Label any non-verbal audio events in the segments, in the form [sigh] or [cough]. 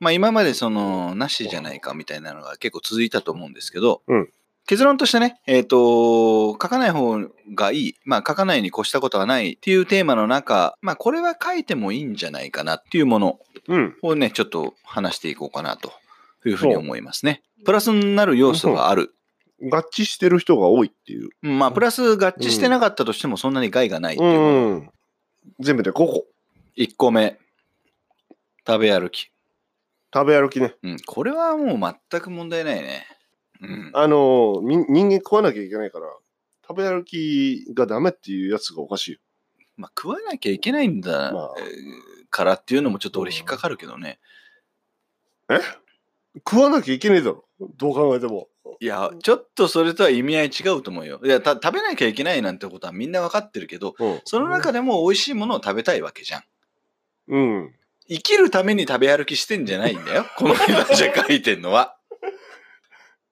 まあ今までその、なしじゃないかみたいなのが結構続いたと思うんですけど、うん結論としてね、えっ、と、書かない方がいい、まあ書かないに越したことはないっていうテーマの中、まあこれは書いてもいいんじゃないかなっていうものうん。をね、ちょっと話していこうかなというふうに思いますね。プラスになる要素がある。合致してる人が多いっていう。まあプラス合致してなかったとしてもそんなに害がないってういうもの。ん。全部で5個。1個目、食べ歩き。食べ歩きね。うん、これはもう全く問題ないね。うん。あの、み人間食わなきゃいけないから、食べ歩きがダメっていうやつがおかしいよ。まあ、食わなきゃいけないんだ、まあえーからっていうのもちょっと俺引っかかるけどね。食わなきゃいけねえだろ。どう考えても。いや、ちょっとそれとは意味合い違うと思うよ。いや、た食べなきゃいけないなんてことはみんなわかってるけど、うん。その中でも美味しいものを食べたいわけじゃん。うん。生きるために食べ歩きしてんじゃないんだよ。[laughs] この人たちが書いてんのは。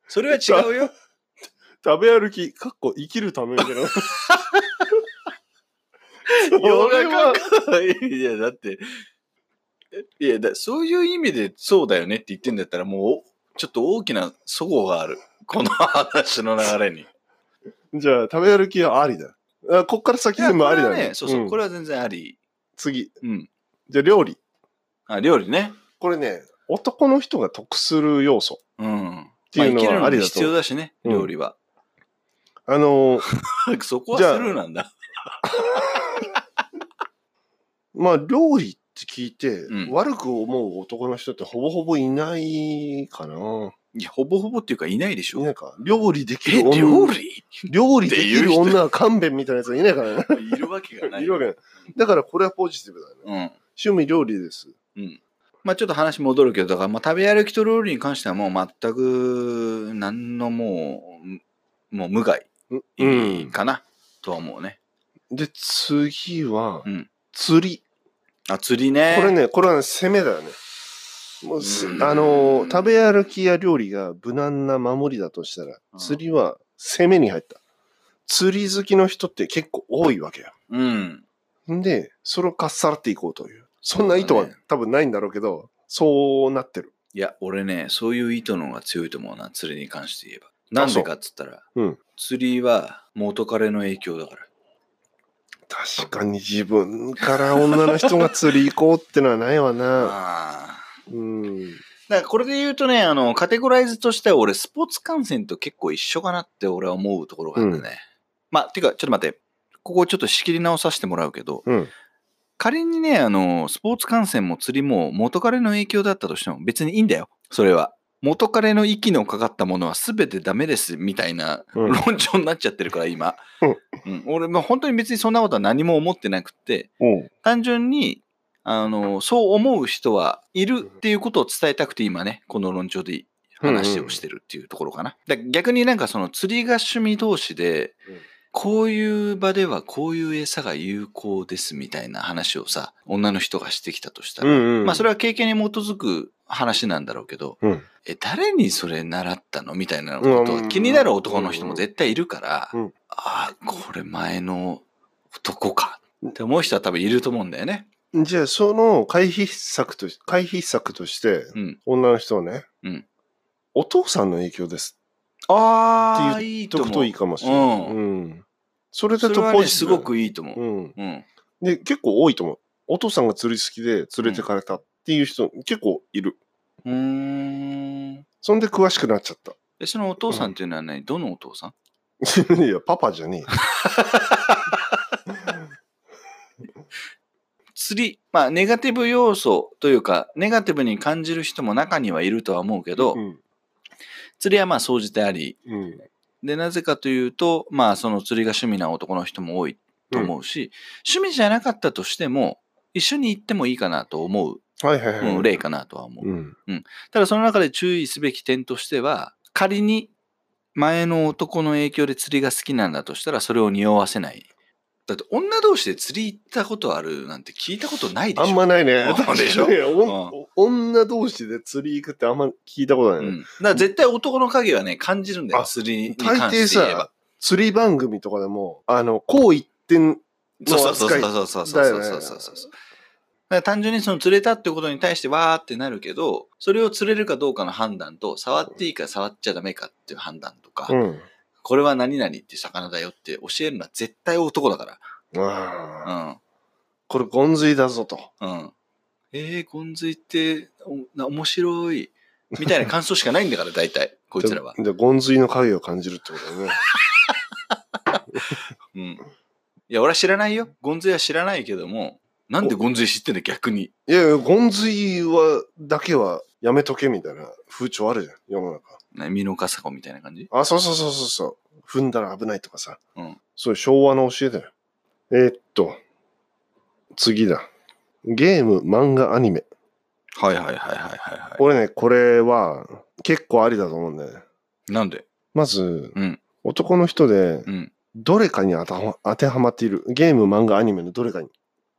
それは違うよ。[laughs] 食べ歩き、かっこ生きるためみたいな。[laughs] それ世のは、中いや、だって、いやだ、そういう意味でそうだよねって言ってんだったら、もう、ちょっと大きな齟齬がある。この話の流れに。じゃあ食べ歩きはありだ。あこっから先全部ありだね。そうそう、んこれは全然あり。次。うん。じゃあ料理。あ、料理ね。これね、男の人が得する要素。うん。ていうのはまあ、生きるのにありだと必要だしね、うん料理は。あの、[laughs] そこはスルーなんだ。[laughs] まあ料理って聞いて、うん悪く思う男の人ってほぼほぼいないかな。いや、ほぼほぼっていうかいないでしょ。いないか。料理できえ、る女。料理？料理できる女は勘弁みたいなやつはいないからね。[laughs] いるわけがない。いるわけない。だからこれはポジティブだよね。うん。趣味料理です。うん。まあちょっと話戻るけど、だからまあ食べ歩きと料理に関してはもう全く何のもう、もう無害うん。かな、とは思うね。で、次はうん、釣り。あ、釣りね。これね、これはね、攻めだよね。もうすうんあのー、食べ歩きや料理が無難な守りだとしたらう、ん釣りは攻めに入った。釣り好きの人って結構多いわけよ。うん。んで、それをかっさらっていこうという。そんな意図は多分ないんだろうけど、そうなってる。いや、俺ね、そういう意図の方が強いと思うな、釣りに関して言えば。なんでかっつったら、うん釣りは元彼の影響だから。確かに自分から女の人が釣り行こうってのはないわな。[laughs] うん。だからこれで言うとね、あの、カテゴライズとしては俺、スポーツ観戦と結構一緒かなって俺は思うところがあるね。まあ、てか、ちょっと待って。ここちょっと仕切り直させてもらうけど、うん。仮にね、あの、スポーツ観戦も釣りも元彼の影響だったとしても別にいいんだよ。それは。元彼の息のかかったものは全てダメですみたいなうん論調になっちゃってるから今、うんうん俺もう本当に別にそんなことは何も思ってなくってうん。単純にあのそう思う人はいるっていうことを伝えたくて今ねこの論調で話をしてるっていうところかな。だ逆になんかその釣りが趣味同士でうんこういう場ではこういう餌が有効ですみたいな話をさ女の人がしてきたとしたら、うんうん。まあそれは経験に基づく話なんだろうけど、うん。え、誰にそれ習ったのみたいなことうんが気になる男の人も絶対いるから、うんああ、これ前の男かって思う人は多分いると思うんだよね。じゃあ、その回避策とし、回避策として、うん。女の人はね、うんお父さんの影響ですああ、っていいと思う。言っとくといいかもしれない。うんうん。それだとポジティブごくいいと思う。うん。うん。で、結構多いと思う。お父さんが釣り好きで連れてかれたっていう人、結構いる。うーん。そんで詳しくなっちゃった。で、そのお父さんっていうのは何、どのお父さん？[laughs] いや、パパじゃね釣り、まあ、ネガティブ要素というか、ネガティブに感じる人も中にはいるとは思うけえ。ど、うん。釣りはまあ、総じてあり、うん。で、なぜかというと、まあ、その釣りが趣味な男の人も多いと思うし、趣味じゃなかったとしても、一緒に行ってもいいかなと思う、はいはいはい。うん、例かなとは思う。うん。ただ、その中で注意すべき点としては、仮に前の男の影響で釣りが好きなんだとしたら、それを匂わせない。だって、女同士で釣り行ったことあるなんて聞いたことないでしょ。あんまないね。そうでしょ？[laughs] いやお女同士で釣り行くってあんま聞いたことないね。うん。だから絶対男の影はね、感じるんだよ、あ釣りに大抵関して言えばさ。、釣り番組とかでも、あの、こう一点そうの扱いそうそうそうそうそうそうそうそうそう。単純にその釣れたってことに対してわーってなるけど、それを釣れるかどうかの判断と、触っていいか触っちゃダメかっていう判断とか、うん。これは何々って魚だよって教えるのは絶対男だかあら。あ。これ、ゴンズイだぞと。うん。うん。えー、ゴンズイって、おな面白い。みたいな感想しかないんだから、大体、[laughs] こいつらは。で、でゴンズイの影を感じるってことだよね。うん。いや、俺は知らないよ。ゴンズイは知らないけども、なんでゴンズイ知ってんだ、逆に。いやいや、ゴンズイは、だけはやめとけみたいな風潮あるじゃん、世の中。ね、ミノカサゴみたいな感じ？あ、そうそうそうそうそう。踏んだら危ないとかさ。うん。そういう昭和の教えだよ。えーっと、次だ。ゲーム、漫画、アニメ。はいはいはいはいはいは俺ね、これは結構ありだと思うんだよね。い。なんで？まず、うん。男の人でうん。どれかに当てはま当てはまっている。ゲーム、漫画、アニメのどれかに。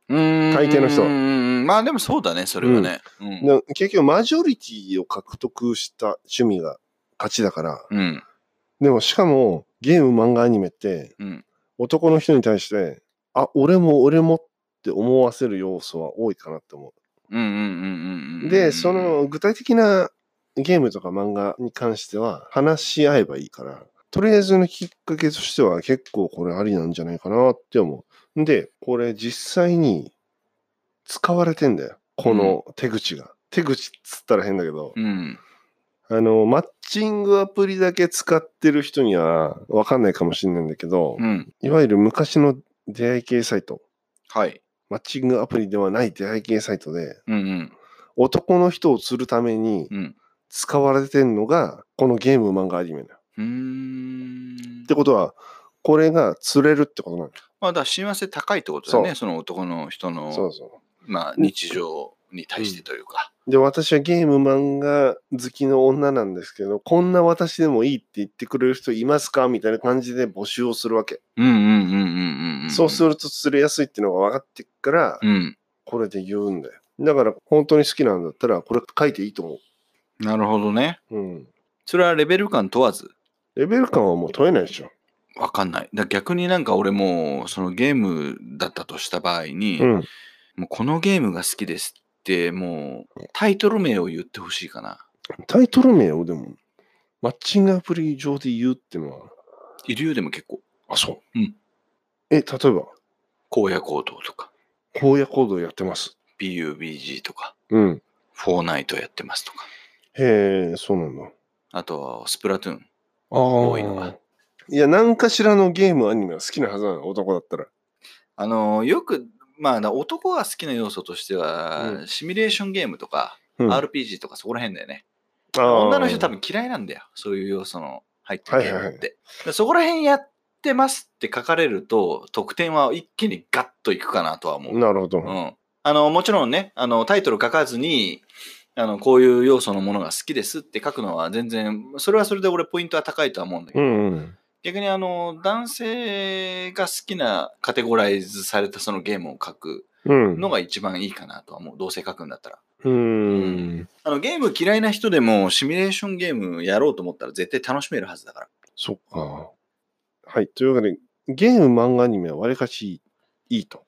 うーん。大抵の人うんうんうん。まあでもそうだね、それはね。うん。で結局、マジョリティを獲得した趣味が勝ちだから。うん。でも、しかも、ゲーム、漫画、アニメって、うん。男の人に対して、あ、俺も俺もって思わせる要素は多いかなって思うんうんうんうんうう。ん。で、そ、の具体的なゲームとか漫画に関しては話し合えばいいから、とりあえずのきっかけとしては結構これありなんじゃないかなって思う。で、これ実際に使われてんだよ。この手口が。手口っつったら変だけど、うん。あの、マッチングアプリだけ使ってる人にはわかんないかもしれないんだけど、うん。いわゆる昔の出会い系サイト、はい。マッチングアプリではない出会い系サイトで、うんうん。男の人を釣るためにうん。使われてんのが、このゲーム漫画アニメだよ。うーんっ。てことは、これが釣れるってことなんだよ。まあ、だ親和性高いってことだよね、その男の人の、そうそまあ、日常に対してというか。う。で、私はゲーム漫画好きの女なんですけど、こんな私でもいいって言ってくれる人いますかみたいな感じで募集をするわけ。うんうんうんうんうんうん。そうすると釣れやすいっていうのが分かってっから、うん。これで言うんだよ。だから、本当に好きなんだったら、これ書いていいと思なるほどね。う。うん。それはレベル感問わず？レベル感はもう問えないでしょ。わかんない。だ逆になんか俺も、そのゲームだったとした場合に、うん。もうこのゲームが好きですって、もうタイトル名を言ってほしいかな。タイトル名をでも、マッチングアプリ上で言うってのは、いるよでも結構。あ、そう。うん。え、例えば、荒野行動とか、荒野行動やってます。PUBG とか、うん。フォーナイトやってますとか、へえ、そうなんだ。あとはスプラトゥーン。ああ。多いのがいや、何かしらのゲーム、アニメは好きなはずなの、男だったら。あのよく、まあ、だ男が好きな要素としては、うシミュレーションゲームとか、うん RPG とかそこら辺だよね。あー女の人多分嫌いなんだよ。そういう要素の入ってるゲームって。はいはいでそこら辺やってますって書かれると、得点は一気にガッといくかなとは思う。なるほど。うん。あの、もちろんね、あの、タイトル書かずに、あの、こういう要素のものが好きですって書くのは全然、それはそれで俺ポイントは高いとは思うんだけど、うんうん。逆にあの、男性が好きなカテゴライズされたそのゲームを書くうん。のが一番いいかなとは思う。どうせ書くんだったら。うーん。あの、ゲーム嫌いな人でもシミュレーションゲームやろうと思ったら絶対楽しめるはずだから。そっか。はい。というわけで、ゲーム、漫画、アニメはわりかしいいと。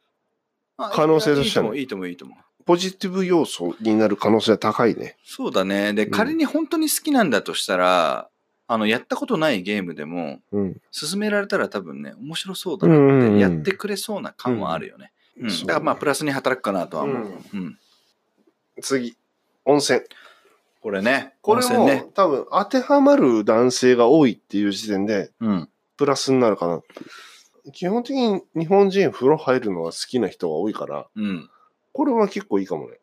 可能性としてはねいいと思う、いいと思う。いいと思うポジティブ要素になる可能性は高いね。そうだね。で、ん仮に本当に好きなんだとしたら、あの、やったことないゲームでも、うん。勧められたら多分ね、面白そうだなうんうんうんって、やってくれそうな感はあるよね。うん。そうだからまあ、プラスに働くかなとは思う。ううん。次、温泉。これね、これも、ね。多分当てはまる男性が多いっていう時点で、うん。プラスになるかな基本的に日本人風呂入るのが好きな人が多いから、うん。これは結構いいかもね。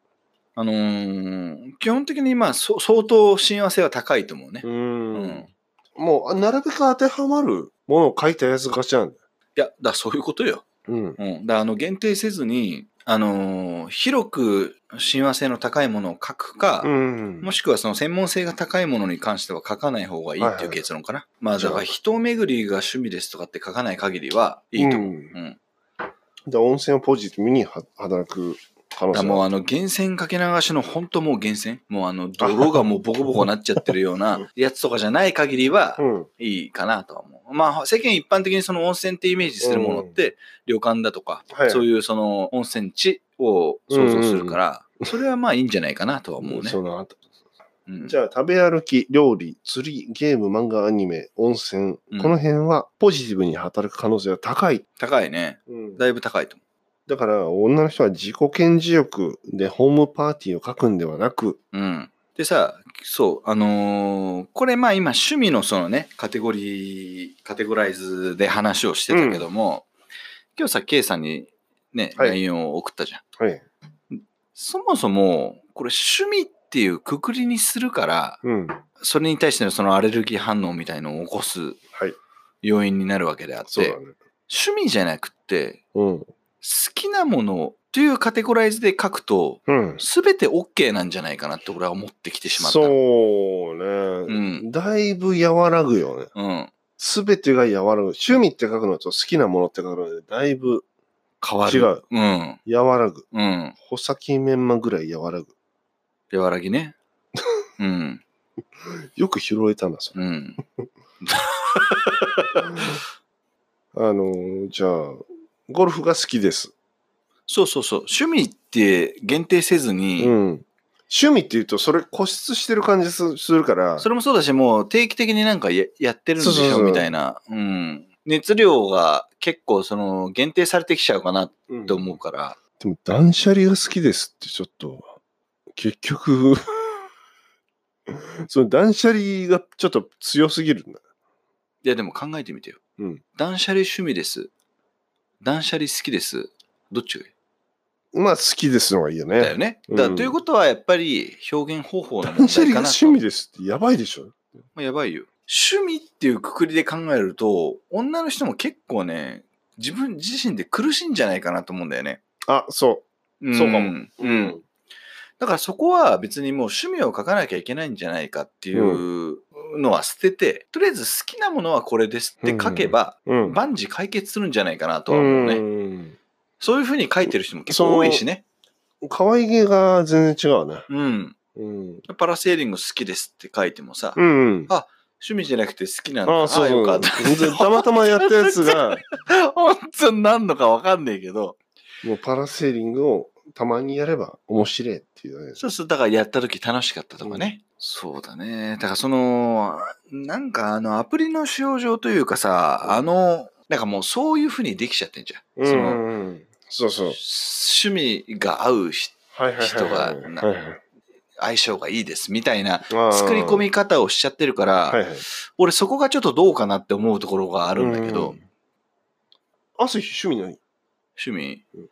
あのー基本的にまあ、そ相当親和性は高いと思うね。うー。うんん。もう、あなるべく当てはまるものを書いたやつがちなんだよ。いや、だそういうことよ。うん。うん。だあの、限定せずに、あのー広く親和性の高いものを書くか、うん。もしくはその専門性が高いものに関しては書かない方がいいっていう結論かな。まあだから人巡りが趣味ですとかって書かない限りはいいと思う。ううんん。で温泉をポジティブには働く可能性がもうあの源泉かけ流しの本当もう源泉。もうあの泥がもうボコボコなっちゃってるような [laughs] やつとかじゃない限りはうん。いいかなとは思う。まあ世間一般的にその温泉ってイメージするものって旅館だとかはい。そういうその温泉地を想像するから、それはまあいいんじゃないかなとは思うね。うんじゃあ、食べ歩き、料理、釣り、ゲーム、漫画、アニメ、温泉、うん。この辺はポジティブに働く可能性が高い。高いね。だいぶ高いと思だから、女の人は自己顕示欲でホームパーティーを書くんではなく、う。うん。でさ、そう、あのーこれまあ今趣味のそのね、カテゴリー、カテゴライズで話をしてたけども、今日さ、K さんにね、はい LINE を送ったじゃん。はい。そもそも、これ趣味っていうくくりにするから、うん。それに対してのそのアレルギー反応みたいのを起こすはい。要因になるわけであって、そうだね。趣味じゃなくって、うん。好きなものというカテゴライズで書くと、うん。すべて OK なんじゃないかなって俺は思ってきてしまった。そうね、うんだいぶ和らぐよね。うん。すべてが和らぐ。趣味って書くのと好きなものって書くので、だいぶ変わる。違う。うん。和らぐ。うん。穂先メンマぐらい和らぐ。和らぎね。[laughs] うん。よく拾えたな、それ。うん。[laughs] あのー、じゃあ、ゴルフが好きです。そうそうそう。趣味って限定せずに、うん。趣味って言うと、それ固執してる感じすするから、それもそうだし、もう定期的になんかややってるんでしょみたいな。うん。熱量が結構その限定されてきちゃうかなうんって思うから。でも断捨離が好きですってちょっと、結局、[laughs] その断捨離がちょっと強すぎるんだ。いやでも考えてみてよ。うん断捨離趣味です。断捨離好きです。どっちがいい？まあ好きですのがいいよね。だよね。うんだからということはやっぱり表現方法の問題かなと。が趣味ですってやばいでしょ。まあ、やばいよ。趣味っていうくくりで考えると、女の人も結構ね、自分自身で苦しいんじゃないかなと思うんだよね。あ、そうんそうかもうう。ん。。だからそこは別にもう趣味を書かなきゃいけないんじゃないかっていうのは捨てて、とりあえず好きなものはこれですって書けば、うん。万事解決するんじゃないかなとうは思うね。ん。そういうふうに書いてる人も結構多いしね。可愛げが全然違うね。うん。うん。パラセーリング好きですって書いてもさ、うん。趣味じゃなくて好きなんだ。ああ、そう。よかった。でたまたまやったやつが、[laughs] 本当に何のか分かんないけど、もうパラセーリングをたまにやれば面白いっていうね。そうすると、だからやった時楽しかったとかね。そうだね。だからその、なんかあのアプリの使用上というかさ、あの、なんかもうそういう風にできちゃってんじゃん。うんそのうん。そうそう。趣味が合う。人が相性がいいですみたいな作り込み方をしちゃってるから、はいはい。俺そこがちょっとどうかなって思うところがあるんだけど、うん。朝日趣味何趣味うん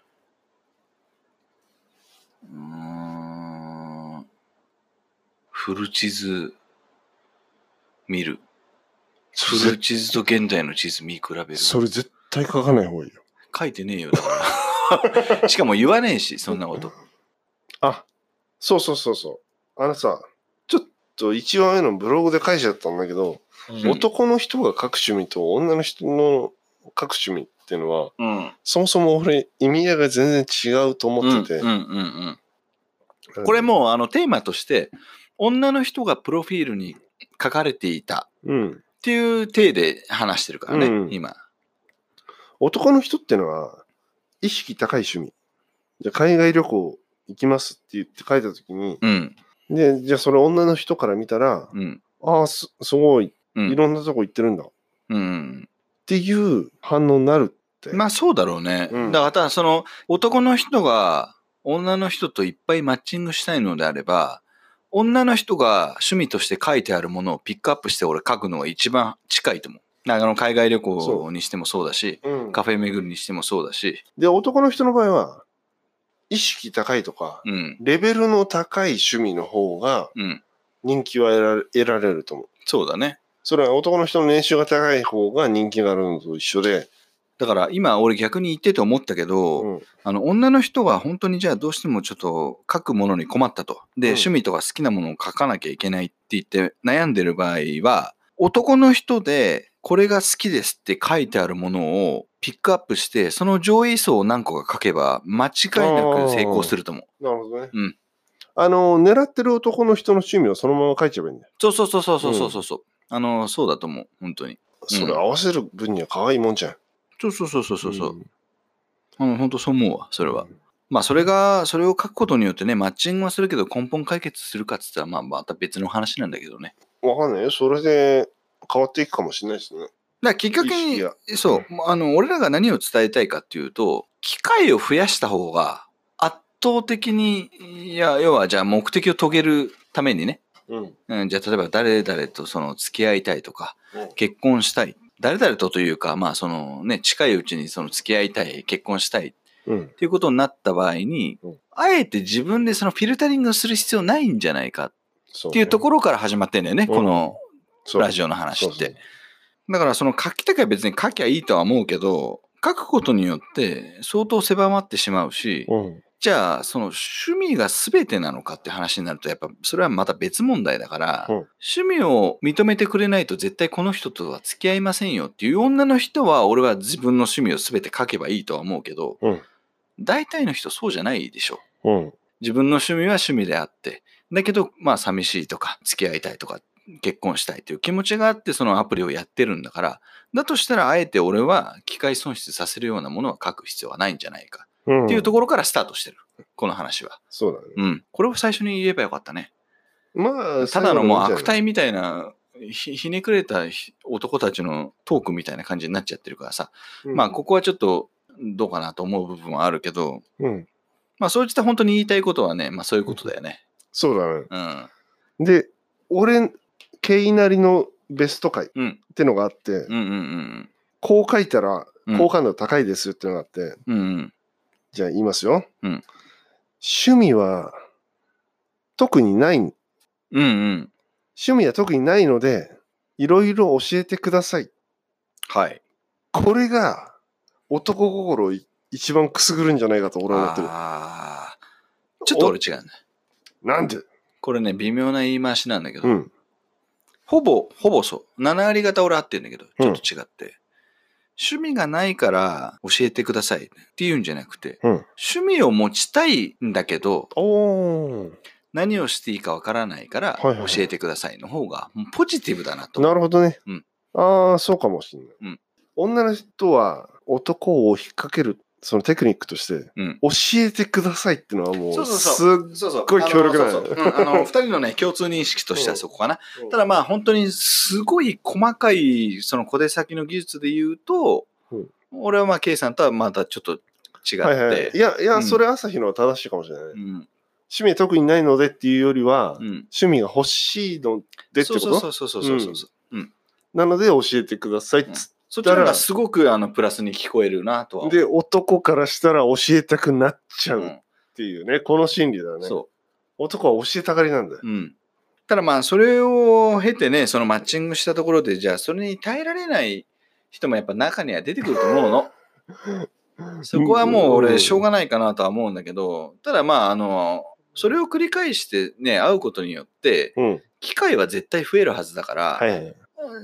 うーんフル地図見る。フル地図と現代の地図見比べる。それ絶対書かない方がいいよ。書いてねえよ、だから。[laughs] しかも言わねえし、そんなこと。あ、そうそうそうそう。あのさ、ちょっと1話目のブログで書いちゃったんだけど、男の人が書く趣味と女の人の書く趣味っていうのは、うん。そもそも俺意味合いが全然違うと思ってて。これもうあのテーマとして、女の人がプロフィールに書かれていたうん。っていう体で話してるからね、うん今。男の人ってのは、意識高い趣味。じゃあ海外旅行行きますって言って書いたときに、うん。で、じゃあそれ女の人から見たら、うん。ああ、すすごい、うん。いろんなとこ行ってるんだ。っうん。ていう反応になるって。まあそうだろうね。うんだからただその男の人が女の人といっぱいマッチングしたいのであれば、女の人が趣味として書いてあるものをピックアップして俺書くのが一番近いと思う。あの海外旅行にしてもそうだし、うんカフェ巡りにしてもそうだし、で、男の人の場合は、意識高いとか、うん。レベルの高い趣味の方がうん。人気は得られ得られると思う。そうだね。それは男の人の年収が高い方が人気があるのと一緒で、だから今俺逆に言ってて思ったけど、うんあの女の人が本当にじゃあどうしてもちょっと書くものに困ったと。で、うん趣味とか好きなものを書かなきゃいけないって言って悩んでる場合は、男の人でこれが好きですって書いてあるものをピックアップして、その上位層を何個か書けば間違いなく成功すると思う。なるほどね。うんあの、狙ってる男の人の趣味をそのまま書いちゃえばいいんだよ。そうそうそうそうそうそうそう。あの、そうだと思う。本当に。それ合わせる分には可愛いもんじゃん。そうそうそうそうそう。うんうん、本当そう思うわ、それは。まあそれが、それを書くことによってね、マッチングはするけど根本解決するかっつったら、まあまた別の話なんだけどね。わかんないよ。それで変わっていくかもしれないですね。だからきっかけにそう、あの、俺らが何を伝えたいかっていうと、機会を増やした方が圧倒的に、いや、要はじゃあ目的を遂げるためにね、うん。うん、じゃあ例えば誰々とその付き合いたいとか、うん結婚したい。誰々とというか、まあそのね、近いうちにその付き合いたい、結婚したいっうん。ていうことになった場合にうん、あえて自分でそのフィルタリングをする必要ないんじゃないかそっていうとろころから始まってんだよね、このラジオオの話って。だからその書きたきゃ別に書きゃいいとは思うけど、書くことによって相当狭まってしまうし、うん。じゃあその趣味が全てなのかって話になるとやっぱそれはまた別問題だから、うん趣味を認めてくれないと絶対この人とは付き合いませんよっていう女の人は俺は自分の趣味を全て書けばいいとは思うけど、うん大体の人そうじゃないでしょ。うん。自分の趣味は趣味であって、だけどまあ寂しいとか付き合いたいとか結婚したいという気持ちがあってそのアプリをやってるんだから、だとしたらあえて俺は機械損失させるようなものは書く必要はないんじゃないかうん。っていうところからスタートしてる。この話は。そうだね。うん。これを最初に言えばよかったね。まあ、ただのもう悪最態みたいな、ひひねくれたひ男たちのトークみたいな感じになっちゃってるからさ。後にまあ、ここはちょっとどうかなと思う部分はあるけど、うん。まあ、そういった本当に言いたいことはね、まあそういうことだよね。そうだね。うん。で、俺、ケイなりのベスト回っうん。てのがあって、うんうんうんこう書いたらうん。好感度高いですよってのがあって、うんうん。じゃあ言いますよ。うん趣味は特にない。趣うんうん。味は特にないので、いろいろ教えてください。はい。これが男心をい一番くすぐるんじゃないかと俺は思ってる。ああ。ちょっと俺違うね。なんで？これね、微妙な言い回しなんだけど、うん。ほぼ、ほぼそう。7割方俺合ってるんだけど、ちょっと違って。趣味がないから教えてくださいっていうんじゃなくて、うん。趣味を持ちたいんだけど。何をしていいかわからないから教えてくださいの方がポジティブだなと。なるほどね。うんああ、そうかもしれない。うん女の人は男を引っ掛ける、そのテクニックとして、うん。教えてくださいってのはもう、そうそうすそう。そうそう。ごい強力なあのあの、[laughs] 二人のね、共通認識としてはそこかな。う。んただまあ本当にすごい細かいその小手先の技術で言うと、うん。俺はまあ K さんとはまたちょっと違って、はいはい。い。や、いや、うん。それ朝日のは正しいかもしれない。うん。趣味は特にないのでっていうよりは、うん、趣味が欲しいのでってこと？そうそうそうそうそうそうそう、うん。なので教えてくださいっつそっちの方がすごくあのプラスに聞こえるなとは思う。で、男からしたら教えたくなっちゃう、うんっていうね、この心理だよね。そ男は教えたがりなんだよ。う。うん。ただまあそれを経てね、そのマッチングしたところで、じゃあそれに耐えられない人もやっぱ中には出てくると思うの。[laughs] そこはもう俺しょうがないかなとは思うんだけど、ただまああの、それを繰り返してね、会うことによって、うん。機会は絶対増えるはずだから、はいはい。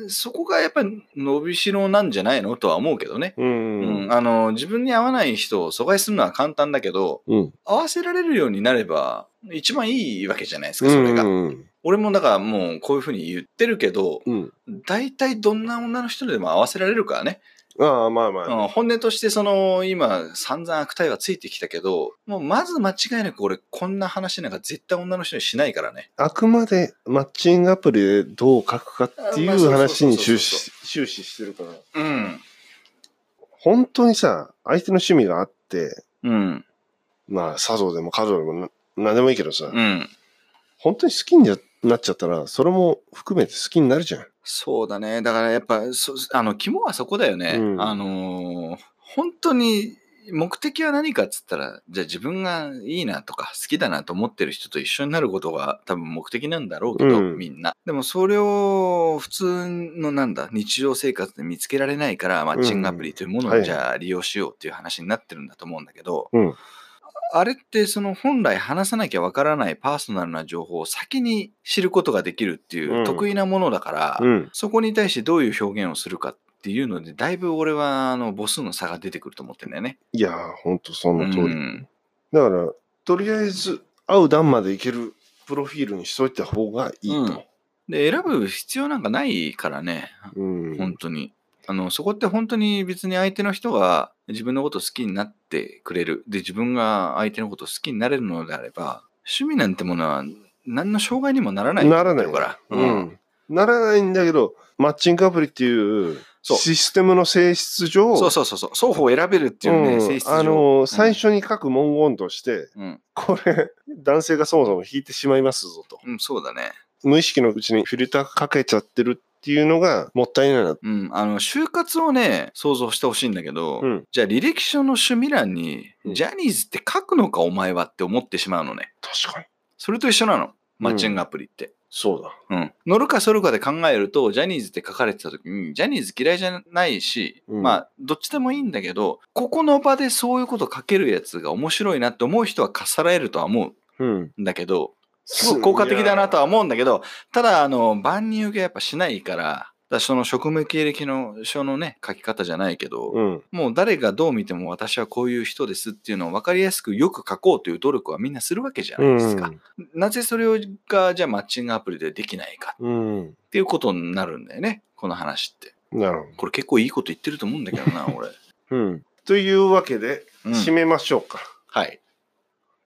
そこがやっぱり伸びしろなんじゃないのとは思うけどね。う。うんん、あの自分に合わない人を阻害するのは簡単だけどうん。合わせられるようになれば一番いいわけじゃないですかそれが、うん。俺もだからもうこういうふうに言ってるけどうん。大体どんな女の人でも合わせられるからね、ああ、まあまあ。うん、本音としてその今散々悪態はついてきたけどもうまず間違いなく俺こんな話なんか絶対女の人にしないからね。あくまでマッチングアプリでどう書くかっていう話に終始終始してるから。うん。本当にさ、相手の趣味があって、うん。まあ、茶道でも華道でもな何でもいいけどさ、うん。本当に好きになっちゃったら、それも含めて好きになるじゃん。そうだね。だからやっぱ、そあの、肝はそこだよね。うんあのー本当に目的は何かっつったら、じゃあ自分がいいなとか好きだなと思ってる人と一緒になることが多分目的なんだろうけど、うんみんな。でもそれを普通のなんだ、日常生活で見つけられないから、マッチングアプリというものはいをじゃあ利用しようっていう話になってるんだと思うんだけど、うん。あれってその本来話さなきゃわからないパーソナルな情報を先に知ることができるっていううん得意なものだから、うん。そこに対してどういう表現をするかっていうので、だいぶ俺はあの母数の差が出てくると思ってんだよね。いやー、ほんとその通り。うんだから、とりあえず、会う段までいけるプロフィールにしといた方がいいと。で、選ぶ必要なんかないからね、うん。本当に。あの、そこって本当に別に相手の人が自分のこと好きになってくれる。で、自分が相手のこと好きになれるのであれば、趣味なんてものは何の障害にもならないならないから。う。ん。ならないんだけど、マッチングアプリっていうシステムの性質上、そうそうそうそう。双方選べるっていうね、うん性質上。あの、最初に書く文言として、うん。これ、男性がそもそも引いてしまいますぞと。うん、そうだね。無意識のうちにフィルターかけちゃってるっていうのがもったいないな。うん。あの、就活をね、想像してほしいんだけど、うんじゃあ履歴書の趣味欄に、うんジャニーズって書くのかお前はって思ってしまうのね。確かに。それと一緒なの。マッチングアプリって。そうだ。うん。乗るかそるかで考えると、ジャニーズって書かれてた時に、ジャニーズ嫌いじゃないし、うんまあ、どっちでもいいんだけど、ここの場でそういうこと書けるやつが面白いなって思う人はかっさらえるとは思うん。うんだけど、すごい効果的だなとは思うんだけど、ただ、あの、万人受けやっぱしないから、だその職務経歴の書のね、書き方じゃないけど、うん。もう誰がどう見ても私はこういう人ですっていうのを分かりやすくよく書こうという努力はみんなするわけじゃないですか。なぜそれをがじゃあマッチングアプリでできないかうん。うん。っていうことになるんだよね、この話って。なるほこれ結構いいこと言ってると思うんだけどな、[laughs] 俺。ど。うん。というわけで、うん締めましょうか。はい。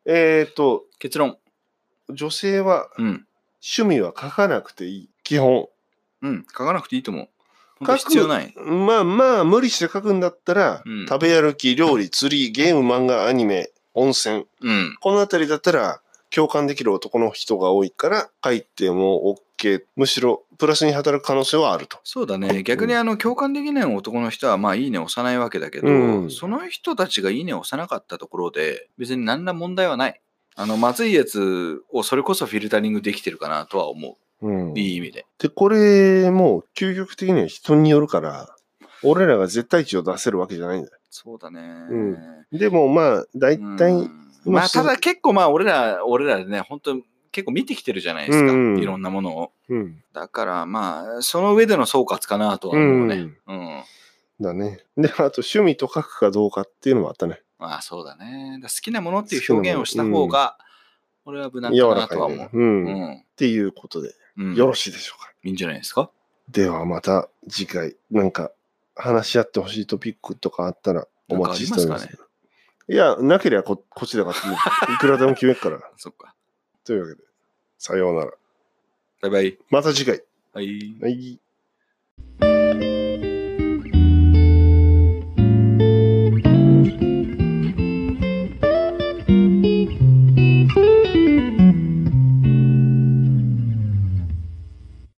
えっ、ー、と、結論。女性はうん。趣味は書かなくていい。基本。うん。書かなくていいと思う。本当必要ない。まあまあ、無理して書くんだったら、うん食べ歩き、料理、釣り、ゲーム、漫画、アニメ、温泉。うん。このあたりだったら、共感できる男の人が多いから、書いても OK。むしろ、プラスに働く可能性はあると。そうだね。逆にあの、共感できない男の人は、まあ、いいね押さないわけだけど、うんその人たちがいいね押さなかったところで、別に何ら問題はない。あの、まずいやつをそれこそフィルタリングできてるかなとは思うん。う。いい意味で。で、これも、究極的には人によるから、俺らが絶対値を出せるわけじゃないんだよ。そうだね。うでもまあ、大体、うんまあ、ただ結構まあ、俺ら、俺らでね、本当結構見てきてるじゃないですか。うんうんいろんなものを。うん。だからまあ、その上での総括かなとは思うね。うん。だね。で、あと趣味と書くかどうかっていうのもあったね。まあ、そうだね。だ好きなものっていう表現をした方が、俺は無難柔かな。とは思う。うん。っうん。ていうことで、うん。よろしいでしょうか？いいんじゃないですか？ではまた次回、なんか話し合ってほしいトピックとかあったらお待ちしております。いや、なければここっちだからいくらでも決めるから。[laughs] そっか。というわけで、さようなら。バイバイ。また次回。はい。はい。